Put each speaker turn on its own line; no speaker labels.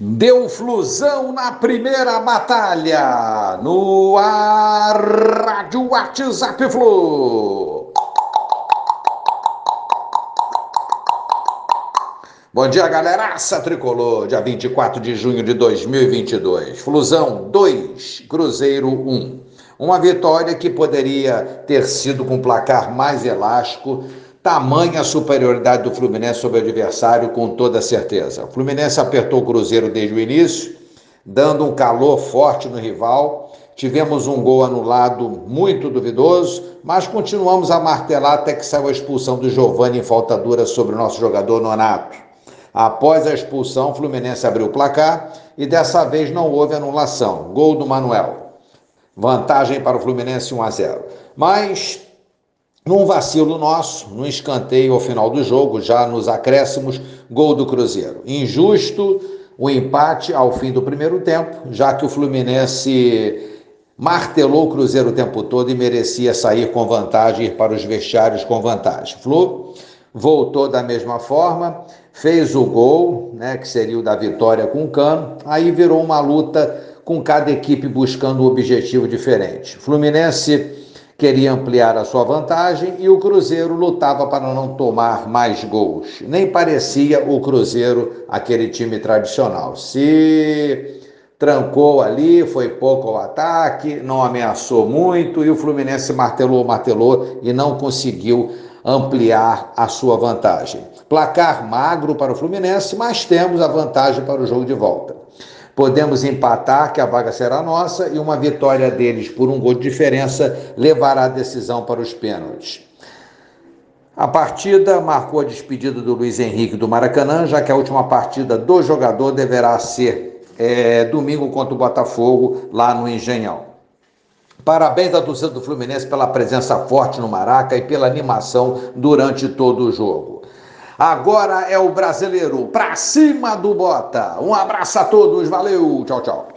Deu flusão na primeira batalha. No ar, Rádio WhatsApp Flu. Bom dia, galeraça tricolor. Dia 24 de junho de 2022. Flusão 2, Cruzeiro 1. Uma vitória que poderia ter sido com placar mais elástico Tamanha a superioridade do Fluminense sobre o adversário, com toda certeza. O Fluminense apertou o Cruzeiro desde o início, dando um calor forte no rival. Tivemos um gol anulado muito duvidoso, mas continuamos a martelar até que saiu a expulsão do Giovani em falta dura sobre o nosso jogador Nonato. Após a expulsão, o Fluminense abriu o placar e dessa vez não houve anulação. Gol do Manuel. Vantagem para o Fluminense 1 a 0. Mas num vacilo nosso, num escanteio ao final do jogo, já nos acréscimos, gol do Cruzeiro. Injusto o empate ao fim do primeiro tempo, já que o Fluminense martelou o Cruzeiro o tempo todo e merecia sair com vantagem, ir para os vestiários com vantagem. Flu voltou da mesma forma, fez o gol, né, que seria o da vitória com o Cano, aí virou uma luta com cada equipe buscando um objetivo diferente. Fluminense queria ampliar a sua vantagem e o Cruzeiro lutava para não tomar mais gols. Nem parecia o Cruzeiro aquele time tradicional. Se trancou ali, foi pouco ao ataque, não ameaçou muito e o Fluminense martelou, martelou e não conseguiu ampliar a sua vantagem. Placar magro para o Fluminense, mas temos a vantagem para o jogo de volta. Podemos empatar, que a vaga será nossa, e uma vitória deles por um gol de diferença levará a decisão para os pênaltis. A partida marcou a despedida do Luiz Henrique do Maracanã, já que a última partida do jogador deverá ser é, domingo contra o Botafogo, lá no Engenhão. Parabéns à torcida do Fluminense pela presença forte no Maraca e pela animação durante todo o jogo. Agora é o brasileiro, pra cima do Bota. Um abraço a todos, valeu, tchau, tchau.